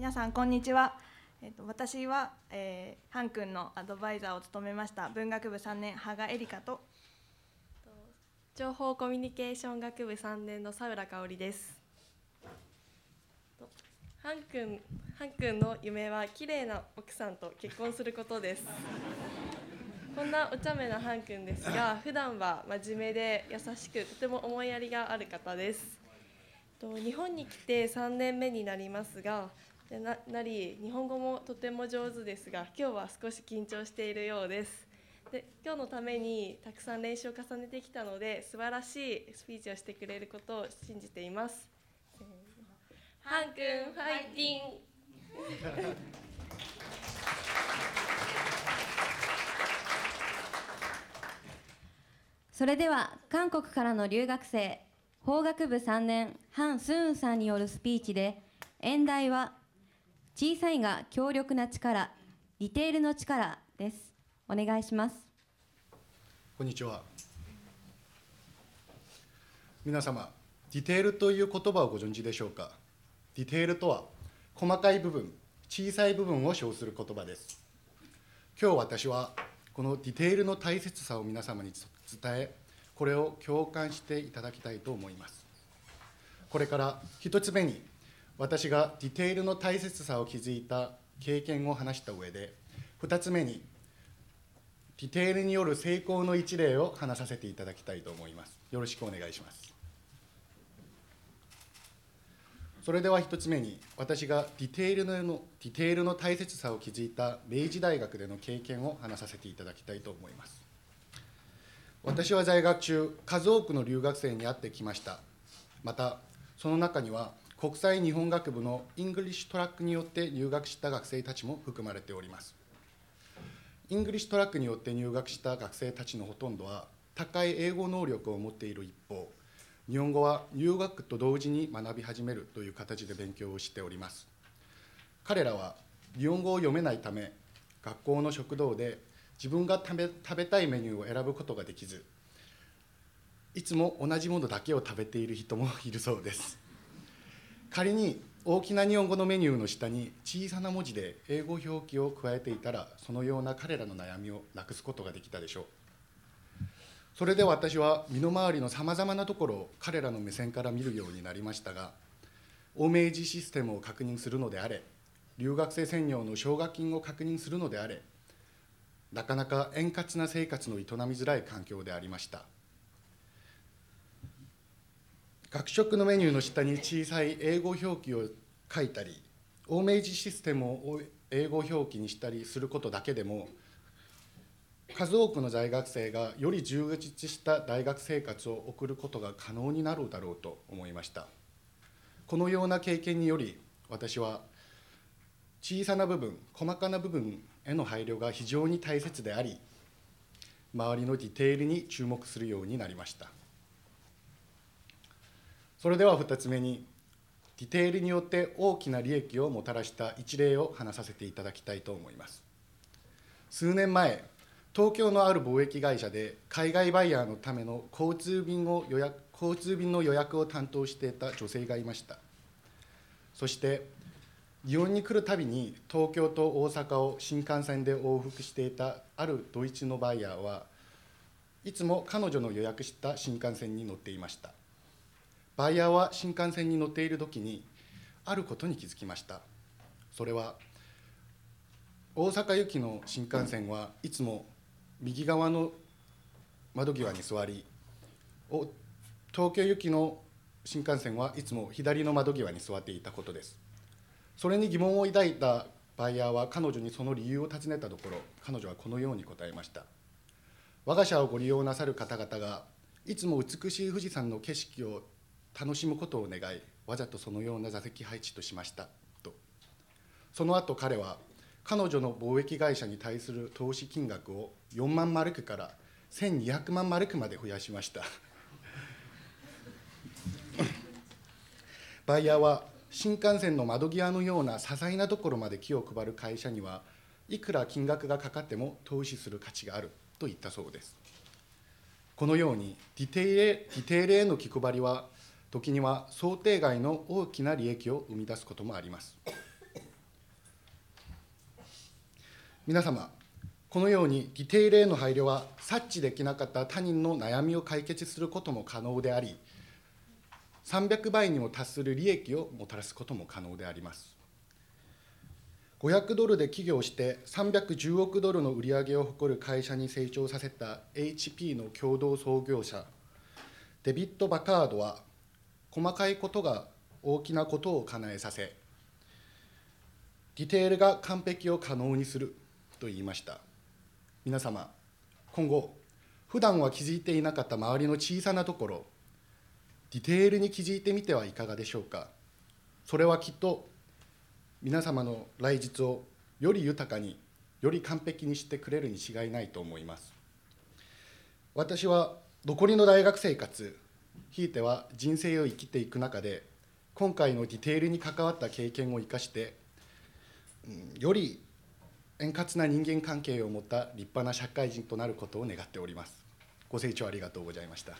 皆さんこんにちは。えっと私は、えー、ハン君のアドバイザーを務めました文学部3年羽賀エリカと情報コミュニケーション学部3年の佐浦香織です。ハン君ハン君の夢は綺麗な奥さんと結婚することです。こんなお茶目なハン君ですが、普段は真面目で優しくとても思いやりがある方です。と日本に来て3年目になりますが、でななり日本語もとても上手ですが、今日は少し緊張しているようです。で今日のためにたくさん練習を重ねてきたので素晴らしいスピーチをしてくれることを信じています。ハン君ファイティン それでは韓国からの留学生法学部3年ハン・スーンさんによるスピーチで演題は小さいが強力な力ディテールの力ですお願いしますこんにちは。皆様、ディテールという言葉をご存知でしょうか？ディテールとは、細かい部分、小さい部分を称する言葉です。今日私は、このディテールの大切さを皆様に伝え、これを共感していただきたいと思います。これから一つ目に、私がディテールの大切さを気づいた経験を話した上で、二つ目に、ディテールによる成功の一例を話させていただきたいと思います。よろしくお願いします。それでは一つ目に、私がディテールのディテールの大切さを気づいた明治大学での経験を話させていただきたいと思います。私は在学中、数多くの留学生に会ってきました。また、その中には、国際日本学部の English Track によって入学した学生たちも含まれております。 English Track によって入学した学生たちのほとんどは高い英語能力を持っている一方日本語は入学と同時に学び始めるという形で勉強をしております彼らは日本語を読めないため学校の食堂で自分が食べ食べたいメニューを選ぶことができずいつも同じものだけを食べている人もいるそうです仮に大きな日本語のメニューの下に小さな文字で英語表記を加えていたらそのような彼らの悩みをなくすことができたでしょう。それで私は身の回りのさまざまなところを彼らの目線から見るようになりましたが欧明治システムを確認するのであれ留学生専用の奨学金を確認するのであれなかなか円滑な生活の営みづらい環境でありました。学食のメニューの下に小さい英語表記を書いたり欧明治システムを英語表記にしたりすることだけでも数多くの在学生がより充実した大学生活を送ることが可能になるだろうと思いました。このような経験により私は小さな部分細かな部分への配慮が非常に大切であり周りのディテールに注目するようになりました。それでは2つ目にディテールによって大きな利益をもたらした一例を話させていただきたいと思います。数年前東京のある貿易会社で海外バイヤーのための交通便を予約交通便の予約を担当していた女性がいました。そして日本に来るたびに東京と大阪を新幹線で往復していたあるドイツのバイヤーはいつも彼女の予約した新幹線に乗っていました。バイヤーは新幹線に乗っている時にあることに気づきました。それは大阪行きの新幹線はいつも右側の窓際に座り東京行きの新幹線はいつも左の窓際に座っていたことです。それに疑問を抱いたバイヤーは彼女にその理由を尋ねたところ彼女はこのように答えました我が社をご利用なさる方々がいつも美しい富士山の景色を楽しむことを願いわざとそのような座席配置としました。と。その後彼は彼女の貿易会社に対する投資金額を4万マルクから1200万マルクまで増やしました。バイヤーは新幹線の窓際のような些細なところまで気を配る会社にはいくら金額がかかっても投資する価値がある。と言ったそうです。このようにディテールディテールへの気配りは時には想定外の大きな利益を生み出すこともあります。皆様このようにディテールへの配慮は察知できなかった他人の悩みを解決することも可能であり300倍にも達する利益をもたらすことも可能であります。500ドルで起業して310億ドルの売り上げを誇る会社に成長させた HP の共同創業者デビッド・バカードは細かいことが大きなことを叶えさせディテールが完璧を可能にすると言いました。皆様今後普段は気づいていなかった周りの小さなところディテールに気づいてみてはいかがでしょうか。それはきっと皆様の来日をより豊かにより完璧にしてくれるに違いないと思います。私は残りの大学生活ひいては人生を生きていく中で今回のディテールに関わった経験を生かして、うんより円滑な人間関係を持った立派な社会人となることを願っております。ご清聴ありがとうございました。